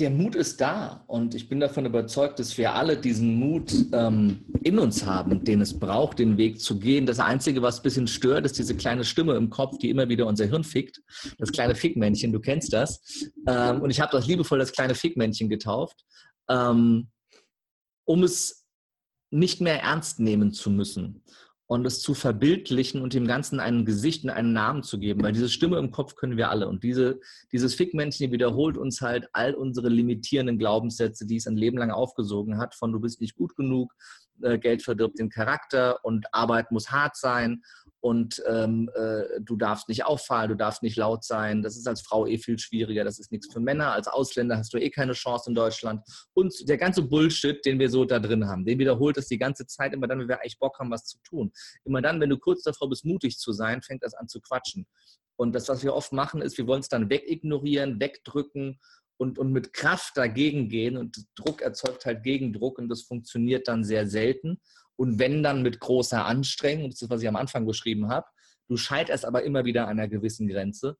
der Mut ist da und ich bin davon überzeugt, dass wir alle diesen Mut ähm, in uns haben, den es braucht, den Weg zu gehen. Das Einzige, was ein bisschen stört, ist diese kleine Stimme im Kopf, die immer wieder unser Hirn fickt. Das kleine Fickmännchen, du kennst das. Ähm, und ich habe das liebevoll das kleine Fickmännchen getauft, ähm, um es nicht mehr ernst nehmen zu müssen und es zu verbildlichen und dem Ganzen einen Gesicht und einen Namen zu geben, weil diese Stimme im Kopf können wir alle. Und diese, dieses Fickmännchen wiederholt uns halt all unsere limitierenden Glaubenssätze, die es ein Leben lang aufgesogen hat, von du bist nicht gut genug, Geld verdirbt den Charakter und Arbeit muss hart sein und ähm, äh, du darfst nicht auffallen, du darfst nicht laut sein. Das ist als Frau eh viel schwieriger. Das ist nichts für Männer. Als Ausländer hast du eh keine Chance in Deutschland. Und der ganze Bullshit, den wir so da drin haben, den wiederholt es die ganze Zeit. Immer dann, wenn wir eigentlich Bock haben, was zu tun. Immer dann, wenn du kurz davor bist, mutig zu sein, fängt das an zu quatschen. Und das, was wir oft machen, ist, wir wollen es dann wegignorieren, wegdrücken und, und mit Kraft dagegen gehen. Und Druck erzeugt halt Gegendruck und das funktioniert dann sehr selten. Und wenn dann mit großer Anstrengung, das ist, was ich am Anfang beschrieben habe, du scheiterst aber immer wieder an einer gewissen Grenze.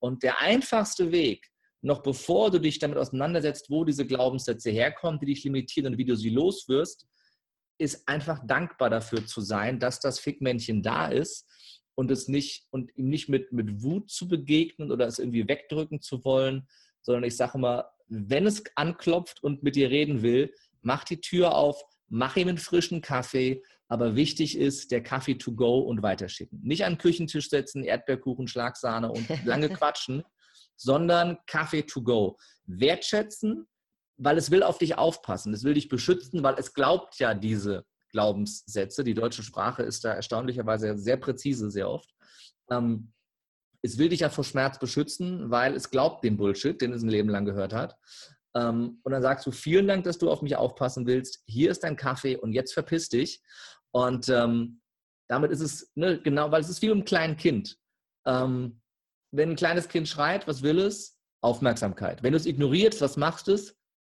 Und der einfachste Weg, noch bevor du dich damit auseinandersetzt, wo diese Glaubenssätze herkommen, die dich limitieren und wie du sie loswirst, ist einfach dankbar dafür zu sein, dass das Fickmännchen da ist und es nicht und ihm nicht mit, mit Wut zu begegnen oder es irgendwie wegdrücken zu wollen, sondern ich sage immer, wenn es anklopft und mit dir reden will, mach die Tür auf, mach ihm einen frischen Kaffee, aber wichtig ist, der Kaffee to go und weiterschicken. Nicht an den Küchentisch setzen, Erdbeerkuchen, Schlagsahne und lange quatschen, sondern Kaffee to go. Wertschätzen, weil es will auf dich aufpassen, es will dich beschützen, weil es glaubt ja diese Glaubenssätze. Die deutsche Sprache ist da erstaunlicherweise sehr präzise, sehr oft. Ähm, es will dich ja vor Schmerz beschützen, weil es glaubt den Bullshit, den es ein Leben lang gehört hat. Ähm, und dann sagst du, vielen Dank, dass du auf mich aufpassen willst. Hier ist dein Kaffee und jetzt verpiss dich. Und ähm, damit ist es, ne, genau, weil es ist wie ein kleines Kind. Ähm, wenn ein kleines Kind schreit, was will es? Aufmerksamkeit. Wenn du es ignorierst, was machst du?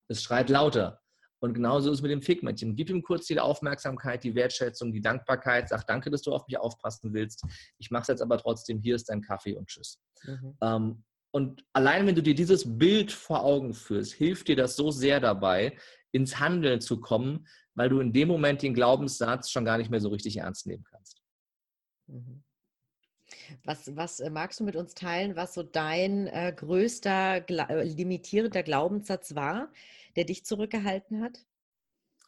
Es schreit lauter. Und genauso ist es mit dem Fickmännchen. Gib ihm kurz die Aufmerksamkeit, die Wertschätzung, die Dankbarkeit. Sag danke, dass du auf mich aufpassen willst. Ich mache es jetzt aber trotzdem. Hier ist dein Kaffee und tschüss. Mhm. Ähm, und allein wenn du dir dieses Bild vor Augen führst, hilft dir das so sehr dabei, ins Handeln zu kommen, weil du in dem Moment den Glaubenssatz schon gar nicht mehr so richtig ernst nehmen kannst. Mhm. Was, was äh, magst du mit uns teilen, was so dein äh, größter äh, limitierender Glaubenssatz war, der dich zurückgehalten hat?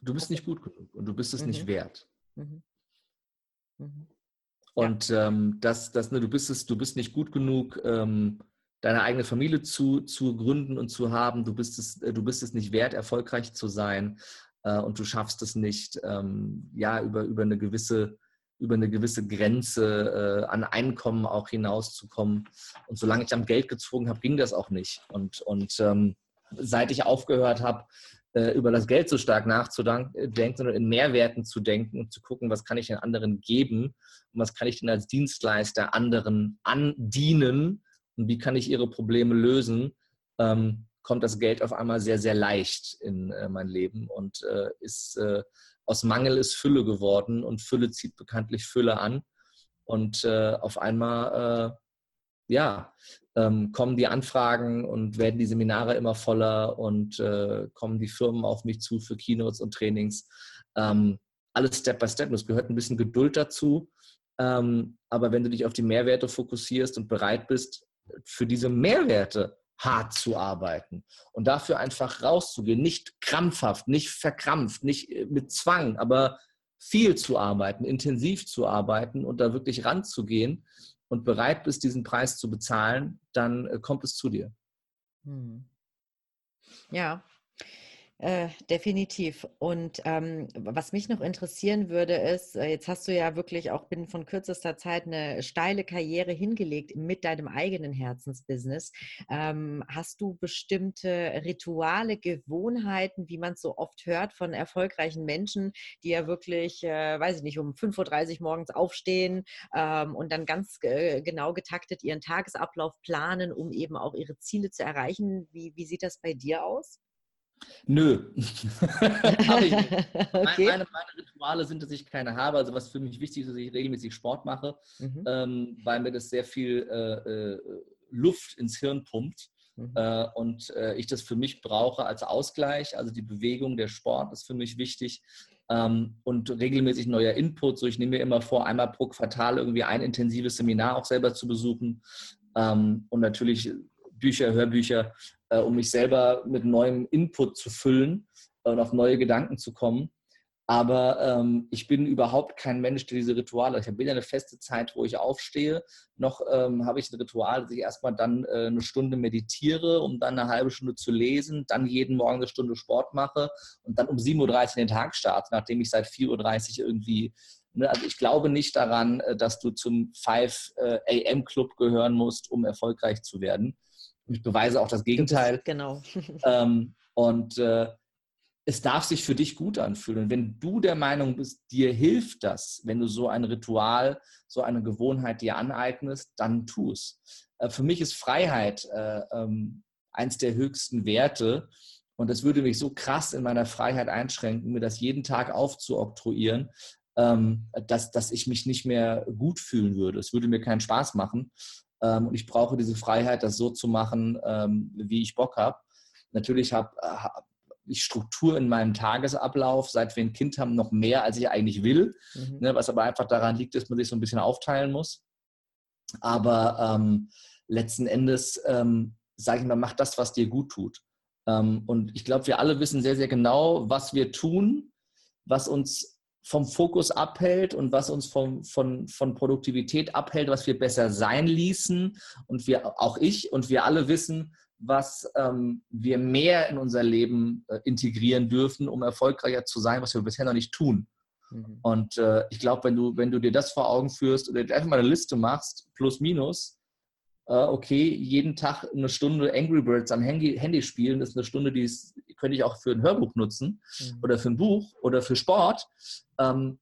Du bist nicht gut genug und du bist es mhm. nicht wert. Mhm. Mhm. Und ja. ähm, das, das, ne, du bist es, du bist nicht gut genug, ähm, deine eigene Familie zu, zu gründen und zu haben. Du bist es, äh, du bist es nicht wert, erfolgreich zu sein äh, und du schaffst es nicht, ähm, ja, über, über eine gewisse über eine gewisse Grenze äh, an Einkommen auch hinauszukommen. Und solange ich am Geld gezwungen habe, ging das auch nicht. Und, und ähm, seit ich aufgehört habe, äh, über das Geld so stark nachzudenken, sondern in Mehrwerten zu denken und zu gucken, was kann ich den anderen geben und was kann ich denn als Dienstleister anderen andienen, und wie kann ich ihre Probleme lösen, ähm, kommt das Geld auf einmal sehr, sehr leicht in äh, mein Leben und äh, ist äh, aus Mangel ist Fülle geworden und Fülle zieht bekanntlich Fülle an. Und äh, auf einmal, äh, ja, ähm, kommen die Anfragen und werden die Seminare immer voller und äh, kommen die Firmen auf mich zu für Keynotes und Trainings. Ähm, alles Step by Step. Es gehört ein bisschen Geduld dazu. Ähm, aber wenn du dich auf die Mehrwerte fokussierst und bereit bist, für diese Mehrwerte hart zu arbeiten und dafür einfach rauszugehen, nicht krampfhaft, nicht verkrampft, nicht äh, mit Zwang, aber viel zu arbeiten, intensiv zu arbeiten und da wirklich ranzugehen und bereit bist, diesen Preis zu bezahlen, dann äh, kommt es zu dir. Hm. Ja, äh, definitiv. Und ähm, was mich noch interessieren würde, ist, äh, jetzt hast du ja wirklich auch binnen von kürzester Zeit eine steile Karriere hingelegt mit deinem eigenen Herzensbusiness. Ähm, hast du bestimmte Rituale, Gewohnheiten, wie man es so oft hört von erfolgreichen Menschen, die ja wirklich, äh, weiß ich nicht, um 5.30 Uhr morgens aufstehen ähm, und dann ganz genau getaktet ihren Tagesablauf planen, um eben auch ihre Ziele zu erreichen? Wie, wie sieht das bei dir aus? Nö. okay. meine, meine, Rituale sind, dass ich keine habe. Also was für mich wichtig ist, dass ich regelmäßig Sport mache, mhm. ähm, weil mir das sehr viel äh, äh, Luft ins Hirn pumpt. Mhm. Äh, und äh, ich das für mich brauche als Ausgleich. Also die Bewegung, der Sport ist für mich wichtig. Ähm, und regelmäßig neuer Input. So, ich nehme mir immer vor, einmal pro Quartal irgendwie ein intensives Seminar auch selber zu besuchen. Ähm, und natürlich Bücher, Hörbücher, äh, um mich selber mit neuem Input zu füllen und auf neue Gedanken zu kommen. Aber ähm, ich bin überhaupt kein Mensch, der diese Rituale. Ich habe weder eine feste Zeit, wo ich aufstehe, noch ähm, habe ich ein Ritual, dass ich erstmal dann äh, eine Stunde meditiere, um dann eine halbe Stunde zu lesen, dann jeden Morgen eine Stunde Sport mache und dann um 7.30 Uhr den Tag starte, nachdem ich seit 4.30 Uhr irgendwie. Ne, also ich glaube nicht daran, äh, dass du zum 5 äh, AM Club gehören musst, um erfolgreich zu werden. Ich beweise auch das Gegenteil. Genau. ähm, und äh, es darf sich für dich gut anfühlen. Und wenn du der Meinung bist, dir hilft das, wenn du so ein Ritual, so eine Gewohnheit dir aneignest, dann tu es. Äh, für mich ist Freiheit äh, ähm, eins der höchsten Werte. Und es würde mich so krass in meiner Freiheit einschränken, mir das jeden Tag aufzuoktroyieren, ähm, dass, dass ich mich nicht mehr gut fühlen würde. Es würde mir keinen Spaß machen. Ähm, und ich brauche diese Freiheit, das so zu machen, ähm, wie ich Bock habe. Natürlich habe ich Struktur in meinem Tagesablauf, seit wir ein Kind haben, noch mehr, als ich eigentlich will. Mhm. Ne, was aber einfach daran liegt, dass man sich so ein bisschen aufteilen muss. Aber ähm, letzten Endes, ähm, sage ich mal, mach das, was dir gut tut. Ähm, und ich glaube, wir alle wissen sehr, sehr genau, was wir tun, was uns vom Fokus abhält und was uns vom, von, von Produktivität abhält, was wir besser sein ließen. Und wir, auch ich und wir alle wissen, was ähm, wir mehr in unser Leben äh, integrieren dürfen, um erfolgreicher zu sein, was wir bisher noch nicht tun. Mhm. Und äh, ich glaube, wenn du, wenn du dir das vor Augen führst oder einfach mal eine Liste machst, plus minus, äh, okay, jeden Tag eine Stunde Angry Birds am Handy, Handy spielen, ist eine Stunde, die ist, könnte ich auch für ein Hörbuch nutzen mhm. oder für ein Buch oder für Sport. Ähm,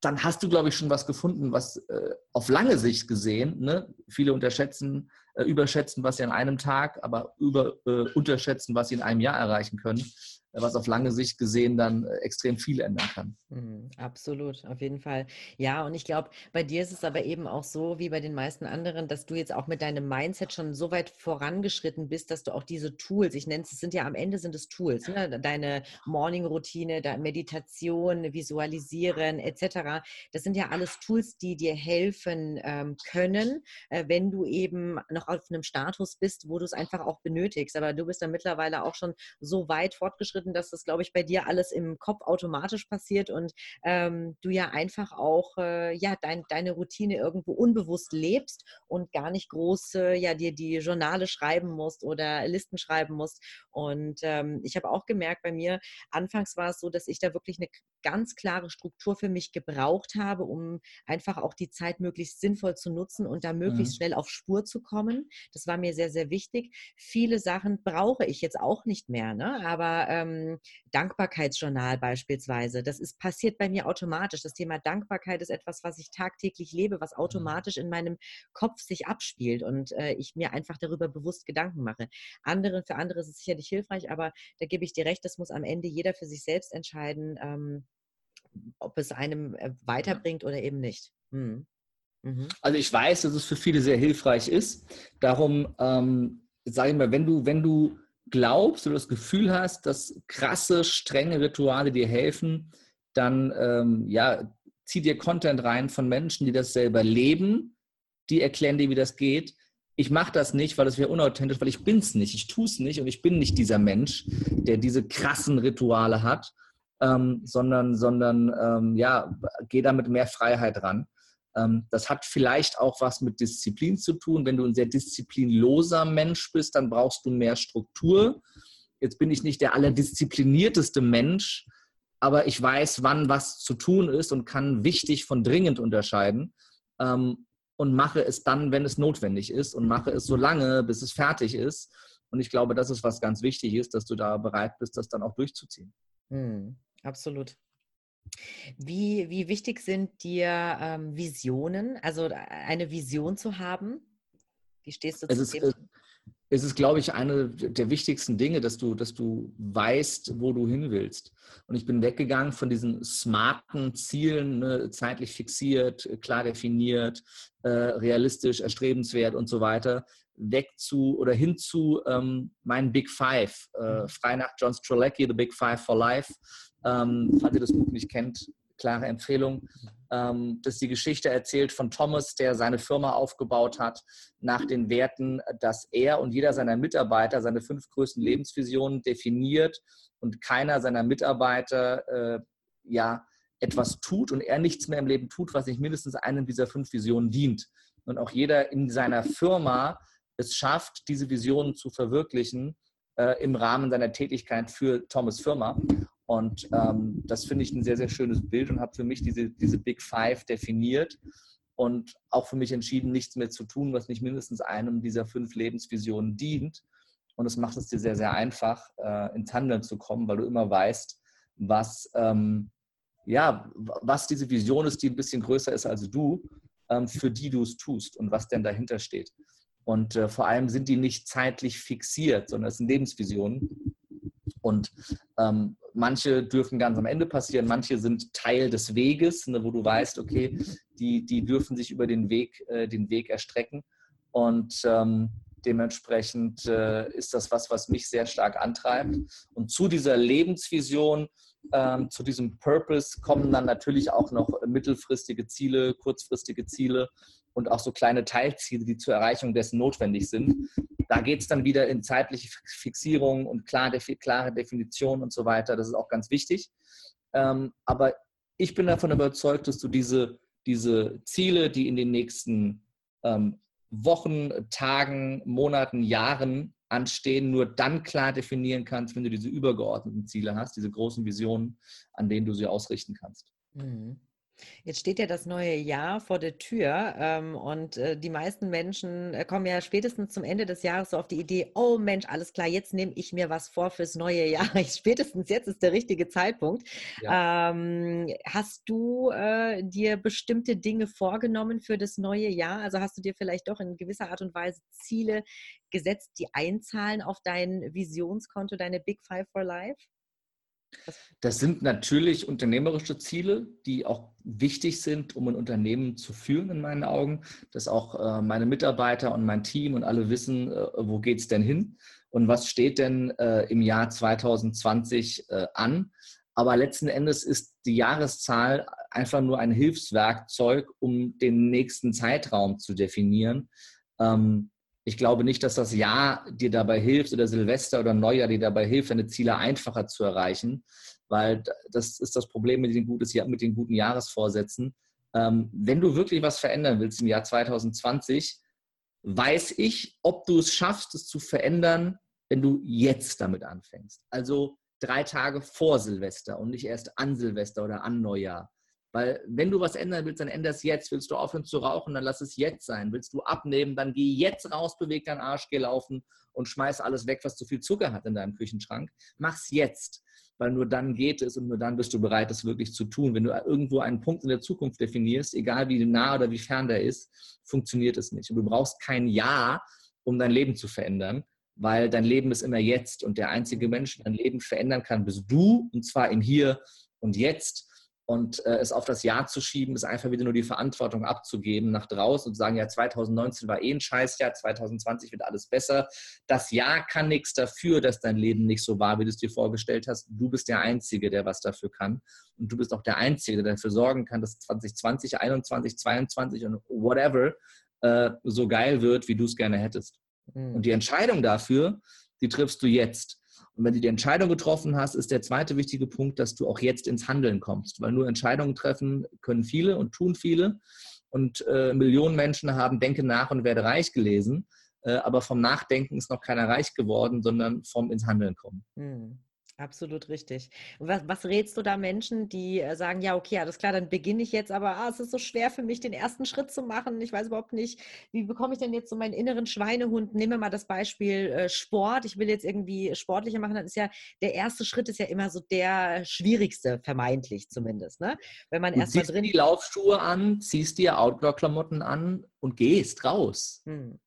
dann hast du, glaube ich, schon was gefunden, was äh, auf lange Sicht gesehen, ne? viele unterschätzen, äh, überschätzen, was sie an einem Tag, aber über, äh, unterschätzen, was sie in einem Jahr erreichen können was auf lange Sicht gesehen dann äh, extrem viel ändern kann. Mhm, absolut, auf jeden Fall. Ja, und ich glaube, bei dir ist es aber eben auch so, wie bei den meisten anderen, dass du jetzt auch mit deinem Mindset schon so weit vorangeschritten bist, dass du auch diese Tools, ich nenne es, es sind ja am Ende sind es Tools, ne? deine Morning-Routine, Meditation, Visualisieren etc. Das sind ja alles Tools, die dir helfen ähm, können, äh, wenn du eben noch auf einem Status bist, wo du es einfach auch benötigst. Aber du bist dann mittlerweile auch schon so weit fortgeschritten, fortgeschritten, dass das, glaube ich, bei dir alles im Kopf automatisch passiert und ähm, du ja einfach auch äh, ja, dein, deine Routine irgendwo unbewusst lebst und gar nicht groß äh, ja, dir die Journale schreiben musst oder Listen schreiben musst. Und ähm, ich habe auch gemerkt, bei mir, anfangs war es so, dass ich da wirklich eine ganz klare Struktur für mich gebraucht habe, um einfach auch die Zeit möglichst sinnvoll zu nutzen und da möglichst mhm. schnell auf Spur zu kommen. Das war mir sehr, sehr wichtig. Viele Sachen brauche ich jetzt auch nicht mehr, ne? aber ähm, Dankbarkeitsjournal beispielsweise, das ist passiert bei mir automatisch. Das Thema Dankbarkeit ist etwas, was ich tagtäglich lebe, was mhm. automatisch in meinem Kopf sich abspielt und äh, ich mir einfach darüber bewusst Gedanken mache. Andere, für andere ist es sicherlich hilfreich, aber da gebe ich dir recht, das muss am Ende jeder für sich selbst entscheiden. Ähm, ob es einem äh, weiterbringt oder eben nicht. Hm. Mhm. Also ich weiß, dass es für viele sehr hilfreich ist. Darum ähm, sage ich mal, wenn du, wenn du glaubst oder das Gefühl hast, dass krasse, strenge Rituale dir helfen, dann ähm, ja, zieh dir Content rein von Menschen, die das selber leben, die erklären dir, wie das geht. Ich mache das nicht, weil es wäre unauthentisch, weil ich es nicht. Ich tue es nicht und ich bin nicht dieser Mensch, der diese krassen Rituale hat ähm, sondern, sondern ähm, ja, geh da mit mehr Freiheit ran. Ähm, das hat vielleicht auch was mit Disziplin zu tun. Wenn du ein sehr disziplinloser Mensch bist, dann brauchst du mehr Struktur. Jetzt bin ich nicht der allerdisziplinierteste Mensch, aber ich weiß, wann was zu tun ist und kann wichtig von dringend unterscheiden ähm, und mache es dann, wenn es notwendig ist und mache es so lange, bis es fertig ist. Und ich glaube, das ist was ganz wichtig ist, dass du da bereit bist, das dann auch durchzuziehen. Hm. Absolut. Wie, wie wichtig sind dir ähm, Visionen, also äh, eine Vision zu haben? Wie stehst du zu dem? Ist, es ist, glaube ich, eine der wichtigsten Dinge, dass du, dass du weißt, wo du hin willst. Und ich bin weggegangen von diesen smarten Zielen, ne, zeitlich fixiert, klar definiert, äh, realistisch, erstrebenswert und so weiter, weg zu oder hin zu ähm, meinen Big Five. Äh, mhm. frei nach John Strzelecki, The Big Five for Life. Ähm, falls ihr das Buch nicht kennt, klare Empfehlung. Ähm, das die Geschichte erzählt von Thomas, der seine Firma aufgebaut hat, nach den Werten, dass er und jeder seiner Mitarbeiter seine fünf größten Lebensvisionen definiert und keiner seiner Mitarbeiter äh, ja etwas tut und er nichts mehr im Leben tut, was nicht mindestens einem dieser fünf Visionen dient. Und auch jeder in seiner Firma es schafft, diese Visionen zu verwirklichen äh, im Rahmen seiner Tätigkeit für Thomas Firma. Und ähm, das finde ich ein sehr, sehr schönes Bild und habe für mich diese, diese Big Five definiert und auch für mich entschieden, nichts mehr zu tun, was nicht mindestens einem dieser fünf Lebensvisionen dient. Und es macht es dir sehr, sehr einfach, äh, ins Handeln zu kommen, weil du immer weißt, was, ähm, ja, was diese Vision ist, die ein bisschen größer ist als du, ähm, für die du es tust und was denn dahinter steht. Und äh, vor allem sind die nicht zeitlich fixiert, sondern es sind Lebensvisionen. Und ähm, manche dürfen ganz am Ende passieren, manche sind Teil des Weges, ne, wo du weißt, okay, die, die dürfen sich über den Weg, äh, den Weg erstrecken. Und ähm, dementsprechend äh, ist das was, was mich sehr stark antreibt. Und zu dieser Lebensvision, ähm, zu diesem Purpose kommen dann natürlich auch noch mittelfristige Ziele, kurzfristige Ziele und auch so kleine Teilziele, die zur Erreichung dessen notwendig sind. Da geht es dann wieder in zeitliche Fixierung und klare, klare Definition und so weiter. Das ist auch ganz wichtig. Ähm, aber ich bin davon überzeugt, dass du diese, diese Ziele, die in den nächsten ähm, Wochen, Tagen, Monaten, Jahren anstehen, nur dann klar definieren kannst, wenn du diese übergeordneten Ziele hast, diese großen Visionen, an denen du sie ausrichten kannst. Mhm. Jetzt steht ja das neue Jahr vor der Tür ähm, und äh, die meisten Menschen äh, kommen ja spätestens zum Ende des Jahres so auf die Idee, oh Mensch, alles klar, jetzt nehme ich mir was vor fürs neue Jahr. spätestens jetzt ist der richtige Zeitpunkt. Ja. Ähm, hast du äh, dir bestimmte Dinge vorgenommen für das neue Jahr? Also hast du dir vielleicht doch in gewisser Art und Weise Ziele gesetzt, die einzahlen auf dein Visionskonto, deine Big Five for Life? Das sind natürlich unternehmerische Ziele, die auch wichtig sind, um ein Unternehmen zu führen, in meinen Augen, dass auch äh, meine Mitarbeiter und mein Team und alle wissen, äh, wo geht es denn hin und was steht denn äh, im Jahr 2020 äh, an. Aber letzten Endes ist die Jahreszahl einfach nur ein Hilfswerkzeug, um den nächsten Zeitraum zu definieren. Ähm, ich glaube nicht, dass das Jahr dir dabei hilft oder Silvester oder Neujahr dir dabei hilft, deine Ziele einfacher zu erreichen, weil das ist das Problem mit den, gutes, mit den guten Jahresvorsätzen. Ähm, wenn du wirklich was verändern willst im Jahr 2020, weiß ich, ob du es schaffst, es zu verändern, wenn du jetzt damit anfängst. Also drei Tage vor Silvester und nicht erst an Silvester oder an Neujahr. Weil wenn du was ändern willst, dann änder es jetzt. Willst du aufhören zu rauchen, dann lass es jetzt sein. Willst du abnehmen, dann geh jetzt raus, beweg deinen Arsch, geh laufen und schmeiß alles weg, was zu viel Zucker hat in deinem Küchenschrank. Mach's jetzt, weil nur dann geht es und nur dann bist du bereit, es wirklich zu tun. Wenn du irgendwo einen Punkt in der Zukunft definierst, egal wie nah oder wie fern der ist, funktioniert es nicht. Und du brauchst kein Ja, um dein Leben zu verändern, weil dein Leben ist immer jetzt und der einzige Mensch, der dein Leben verändern kann, bist du und zwar im Hier und Jetzt. Und äh, es auf das Jahr zu schieben, ist einfach wieder nur die Verantwortung abzugeben nach draußen und zu sagen, ja, 2019 war eh ein Scheißjahr, 2020 wird alles besser. Das Jahr kann nichts dafür, dass dein Leben nicht so war, wie du es dir vorgestellt hast. Du bist der Einzige, der was dafür kann. Und du bist auch der Einzige, der dafür sorgen kann, dass 2020, 2021, 2022 und whatever äh, so geil wird, wie du es gerne hättest. Mhm. Und die Entscheidung dafür, die triffst du jetzt. Und wenn du die Entscheidung getroffen hast, ist der zweite wichtige Punkt, dass du auch jetzt ins Handeln kommst. Weil nur Entscheidungen treffen können viele und tun viele. Und äh, Millionen Menschen haben Denke nach und werde reich gelesen. Äh, aber vom Nachdenken ist noch keiner reich geworden, sondern vom ins Handeln kommen. Hm. Absolut richtig. Was, was rätst du da Menschen, die äh, sagen, ja, okay, alles klar, dann beginne ich jetzt, aber ah, es ist so schwer für mich, den ersten Schritt zu machen. Ich weiß überhaupt nicht, wie bekomme ich denn jetzt so meinen inneren Schweinehund? Nehmen wir mal das Beispiel äh, Sport. Ich will jetzt irgendwie sportlicher machen, dann ist ja der erste Schritt ist ja immer so der schwierigste, vermeintlich zumindest. Ne? Wenn man erstmal drin. die Laufschuhe an, ziehst dir Outdoor-Klamotten an und gehst raus. Hm.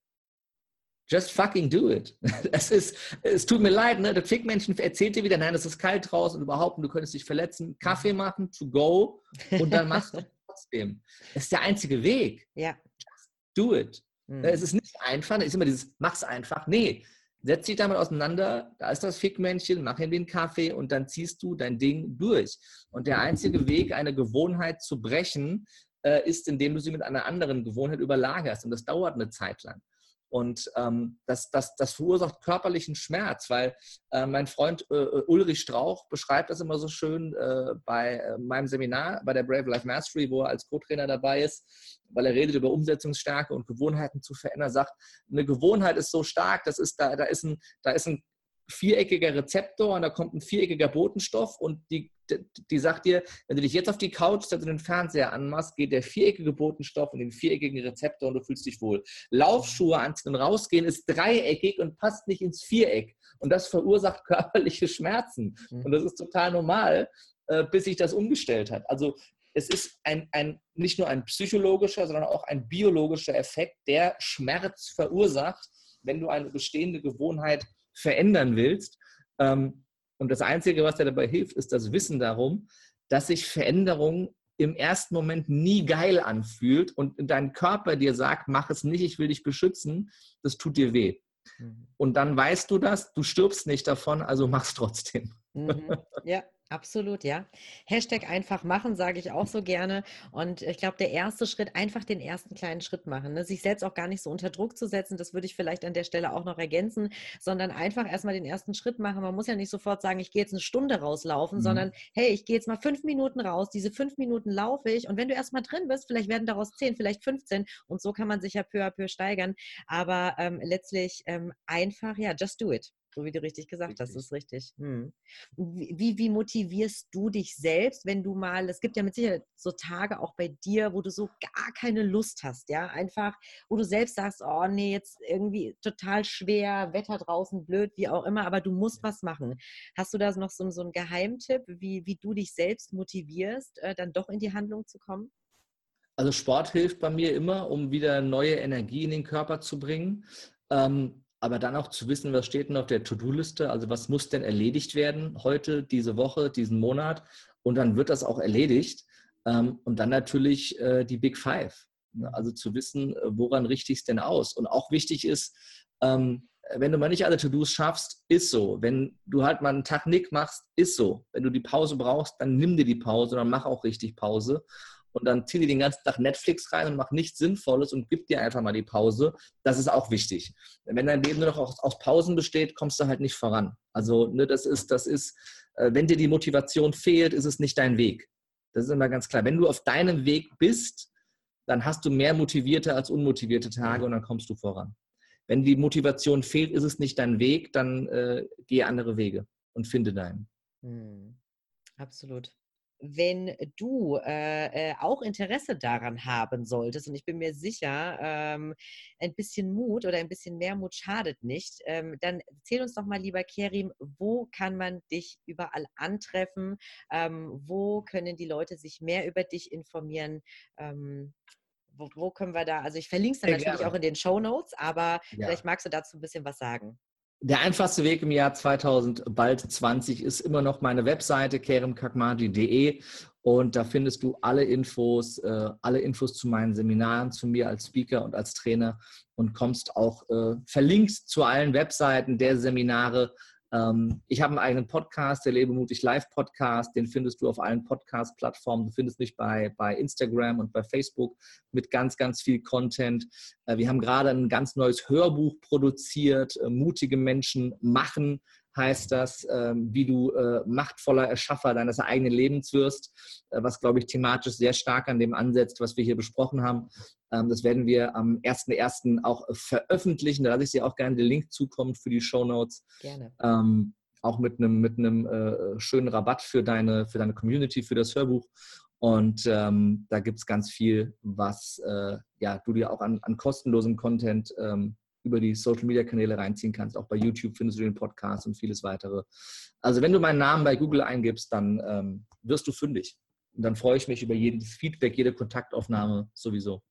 Just fucking do it. Es, ist, es tut mir leid, ne? das Fickmännchen erzählt dir wieder, nein, es ist kalt draußen und überhaupt, du könntest dich verletzen. Kaffee mhm. machen, to go und dann machst du trotzdem. Das ist der einzige Weg. Ja. Just do it. Mhm. Es ist nicht einfach, es ist immer dieses, mach's einfach. Nee, setz dich damit auseinander, da ist das Fickmännchen, mach ihm den Kaffee und dann ziehst du dein Ding durch. Und der einzige Weg, eine Gewohnheit zu brechen, äh, ist, indem du sie mit einer anderen Gewohnheit überlagerst. Und das dauert eine Zeit lang. Und ähm, das, das, das verursacht körperlichen Schmerz, weil äh, mein Freund äh, äh, Ulrich Strauch beschreibt das immer so schön äh, bei äh, meinem Seminar, bei der Brave Life Mastery, wo er als Co-Trainer dabei ist, weil er redet über Umsetzungsstärke und Gewohnheiten zu verändern, sagt, eine Gewohnheit ist so stark, das ist da, da ist ein, da ist ein viereckiger Rezeptor und da kommt ein viereckiger Botenstoff und die, die, die sagt dir, wenn du dich jetzt auf die Couch setzt und den Fernseher anmachst, geht der viereckige Botenstoff in den viereckigen Rezeptor und du fühlst dich wohl. Laufschuhe anziehen und rausgehen ist dreieckig und passt nicht ins Viereck und das verursacht körperliche Schmerzen mhm. und das ist total normal, äh, bis sich das umgestellt hat. Also es ist ein, ein, nicht nur ein psychologischer, sondern auch ein biologischer Effekt, der Schmerz verursacht, wenn du eine bestehende Gewohnheit verändern willst. Ähm, und das Einzige, was dir dabei hilft, ist das Wissen darum, dass sich Veränderung im ersten Moment nie geil anfühlt und dein Körper dir sagt, mach es nicht, ich will dich beschützen, das tut dir weh. Mhm. Und dann weißt du das, du stirbst nicht davon, also mach's trotzdem. Mhm. Ja, Absolut, ja. Hashtag einfach machen, sage ich auch so gerne. Und ich glaube, der erste Schritt, einfach den ersten kleinen Schritt machen. Ne? Sich selbst auch gar nicht so unter Druck zu setzen, das würde ich vielleicht an der Stelle auch noch ergänzen, sondern einfach erstmal den ersten Schritt machen. Man muss ja nicht sofort sagen, ich gehe jetzt eine Stunde rauslaufen, mhm. sondern hey, ich gehe jetzt mal fünf Minuten raus, diese fünf Minuten laufe ich. Und wenn du erstmal drin bist, vielleicht werden daraus zehn, vielleicht 15. Und so kann man sich ja peu à peu steigern. Aber ähm, letztlich ähm, einfach, ja, just do it. So wie du richtig gesagt richtig. hast, ist richtig. Hm. Wie, wie motivierst du dich selbst, wenn du mal, es gibt ja mit Sicherheit so Tage auch bei dir, wo du so gar keine Lust hast, ja, einfach, wo du selbst sagst, oh nee, jetzt irgendwie total schwer, Wetter draußen blöd, wie auch immer, aber du musst was machen. Hast du da noch so, so einen Geheimtipp, wie, wie du dich selbst motivierst, äh, dann doch in die Handlung zu kommen? Also Sport hilft bei mir immer, um wieder neue Energie in den Körper zu bringen. Ähm, aber dann auch zu wissen, was steht denn auf der To-Do-Liste, also was muss denn erledigt werden heute, diese Woche, diesen Monat und dann wird das auch erledigt ähm, und dann natürlich äh, die Big Five, ne? also zu wissen, äh, woran richte ich es denn aus und auch wichtig ist, ähm, wenn du mal nicht alle To-Dos schaffst, ist so. Wenn du halt mal einen Tag Nick machst, ist so. Wenn du die Pause brauchst, dann nimm dir die Pause und dann mach auch richtig Pause und dann zieh dir den ganzen Tag Netflix rein und mach nichts Sinnvolles und gib dir einfach mal die Pause. Das ist auch wichtig. Wenn dein Leben nur noch aus, aus Pausen besteht, kommst du halt nicht voran. Also ne, das ist, das ist, äh, wenn dir die Motivation fehlt, ist es nicht dein Weg. Das ist immer ganz klar. Wenn du auf deinem Weg bist, dann hast du mehr motivierte als unmotivierte Tage und dann kommst du voran. Wenn die Motivation fehlt, ist es nicht dein Weg, dann äh, geh andere Wege und finde deinen. Hm. Absolut wenn du äh, äh, auch Interesse daran haben solltest, und ich bin mir sicher, ähm, ein bisschen Mut oder ein bisschen mehr Mut schadet nicht, ähm, dann erzähl uns doch mal, lieber Kerim, wo kann man dich überall antreffen? Ähm, wo können die Leute sich mehr über dich informieren? Ähm, wo, wo, können wir da, also ich verlinke es dann natürlich gerne. auch in den Show Notes, aber ja. vielleicht magst du dazu ein bisschen was sagen. Der einfachste Weg im Jahr 2020 ist immer noch meine Webseite keremkakmadi.de und da findest du alle Infos, äh, alle Infos zu meinen Seminaren, zu mir als Speaker und als Trainer. Und kommst auch äh, verlinkt zu allen Webseiten der Seminare ich habe einen eigenen Podcast, der Lebe mutig Live Podcast. Den findest du auf allen Podcast-Plattformen. Du findest mich bei, bei Instagram und bei Facebook mit ganz, ganz viel Content. Äh, wir haben gerade ein ganz neues Hörbuch produziert. Äh, mutige Menschen machen heißt das, ähm, wie du äh, machtvoller Erschaffer deines eigenen Lebens wirst, äh, was, glaube ich, thematisch sehr stark an dem ansetzt, was wir hier besprochen haben. Ähm, das werden wir am 1.1. auch veröffentlichen. Da lasse ich dir auch gerne den Link zukommen für die Show Notes. Gerne. Ähm, auch mit einem, mit einem äh, schönen Rabatt für deine, für deine Community, für das Hörbuch. Und ähm, da gibt es ganz viel, was äh, ja, du dir auch an, an kostenlosem Content ähm, über die Social Media Kanäle reinziehen kannst. Auch bei YouTube findest du den Podcast und vieles weitere. Also wenn du meinen Namen bei Google eingibst, dann ähm, wirst du fündig. Und dann freue ich mich über jedes Feedback, jede Kontaktaufnahme sowieso.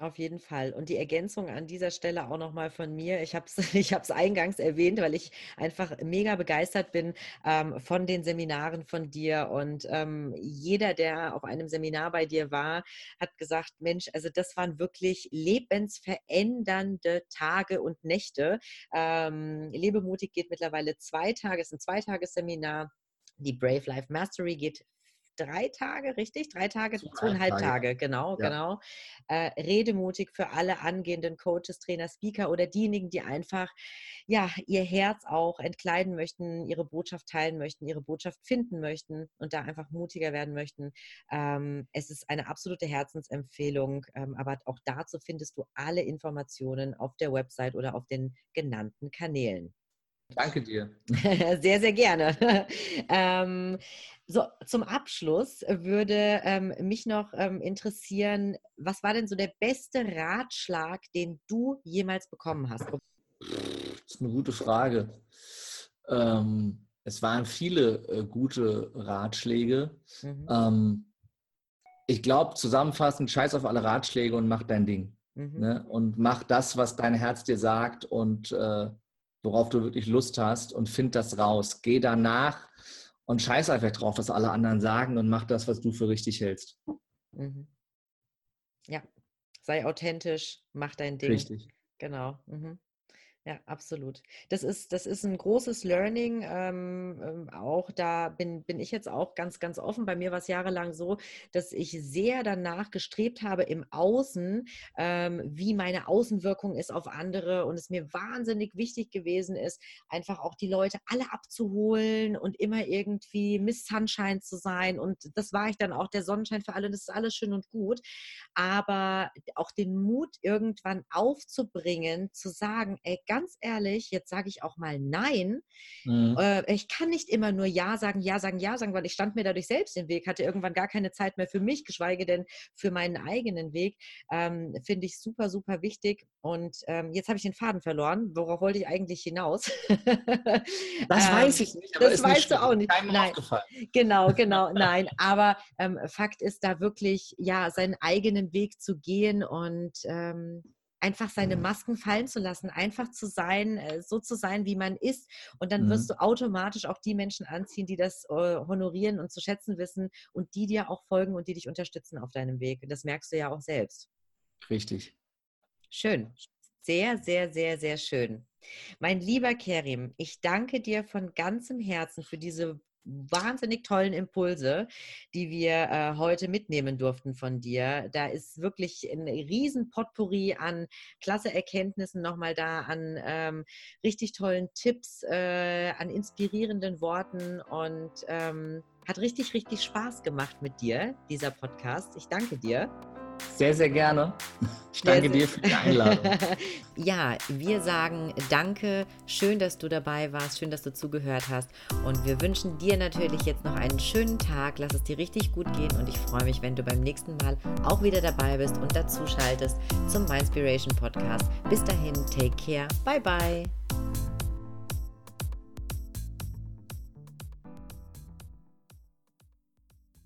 Auf jeden Fall. Und die Ergänzung an dieser Stelle auch nochmal von mir. Ich habe es ich eingangs erwähnt, weil ich einfach mega begeistert bin ähm, von den Seminaren von dir. Und ähm, jeder, der auf einem Seminar bei dir war, hat gesagt, Mensch, also das waren wirklich lebensverändernde Tage und Nächte. Ähm, Lebemutig geht mittlerweile zwei Tage, es ist ein Zweitagesseminar. Die Brave Life Mastery geht drei Tage, richtig? Drei Tage, zweieinhalb Tage, genau, ja. genau. Äh, redemutig für alle angehenden Coaches, Trainer, Speaker oder diejenigen, die einfach ja ihr Herz auch entkleiden möchten, ihre Botschaft teilen möchten, ihre Botschaft finden möchten und da einfach mutiger werden möchten. Ähm, es ist eine absolute Herzensempfehlung, ähm, aber auch dazu findest du alle Informationen auf der Website oder auf den genannten Kanälen. Danke dir. Sehr, sehr gerne. ähm, so, zum Abschluss würde ähm, mich noch ähm, interessieren, was war denn so der beste Ratschlag, den du jemals bekommen hast? Das ist eine gute Frage. Ähm, es waren viele äh, gute Ratschläge. Mhm. Ähm, ich glaube, zusammenfassend, scheiß auf alle Ratschläge und mach dein Ding. Mhm. Ne? Und mach das, was dein Herz dir sagt und äh, worauf du wirklich Lust hast und find das raus. Geh danach und scheiß einfach drauf, was alle anderen sagen und mach das, was du für richtig hältst. Mhm. Ja, sei authentisch, mach dein Ding. Richtig. Genau. Mhm. Ja, absolut. Das ist, das ist ein großes Learning. Ähm, ähm, auch da bin, bin ich jetzt auch ganz, ganz offen. Bei mir war es jahrelang so, dass ich sehr danach gestrebt habe im Außen, ähm, wie meine Außenwirkung ist auf andere und es mir wahnsinnig wichtig gewesen ist, einfach auch die Leute alle abzuholen und immer irgendwie Miss Sunshine zu sein. Und das war ich dann auch, der Sonnenschein für alle. Das ist alles schön und gut. Aber auch den Mut irgendwann aufzubringen, zu sagen, ey, ganz ehrlich, jetzt sage ich auch mal Nein. Mhm. Äh, ich kann nicht immer nur Ja sagen, Ja sagen, Ja sagen, weil ich stand mir dadurch selbst im Weg, hatte irgendwann gar keine Zeit mehr für mich, geschweige denn für meinen eigenen Weg. Ähm, Finde ich super, super wichtig. Und ähm, jetzt habe ich den Faden verloren. Worauf wollte ich eigentlich hinaus? das ähm, weiß ich nicht. Das weißt du auch nicht. Nein. Genau, genau, nein. Aber ähm, Fakt ist da wirklich, ja, seinen eigenen Weg zu gehen und ähm, einfach seine mhm. Masken fallen zu lassen, einfach zu sein, äh, so zu sein, wie man ist. Und dann mhm. wirst du automatisch auch die Menschen anziehen, die das äh, honorieren und zu schätzen wissen und die dir auch folgen und die dich unterstützen auf deinem Weg. Das merkst du ja auch selbst. Richtig. Schön. Sehr, sehr, sehr, sehr schön. Mein lieber Kerim, ich danke dir von ganzem Herzen für diese wahnsinnig tollen Impulse, die wir äh, heute mitnehmen durften von dir. Da ist wirklich ein riesen Potpourri an klasse Erkenntnissen nochmal da, an ähm, richtig tollen Tipps, äh, an inspirierenden Worten und ähm, hat richtig, richtig Spaß gemacht mit dir, dieser Podcast. Ich danke dir. Sehr, sehr gerne. Ich danke dir für die Einladung. ja, wir sagen danke. Schön, dass du dabei warst. Schön, dass du zugehört hast. Und wir wünschen dir natürlich jetzt noch einen schönen Tag. Lass es dir richtig gut gehen. Und ich freue mich, wenn du beim nächsten Mal auch wieder dabei bist und dazu schaltest zum Mindspiration Podcast. Bis dahin, take care. Bye, bye.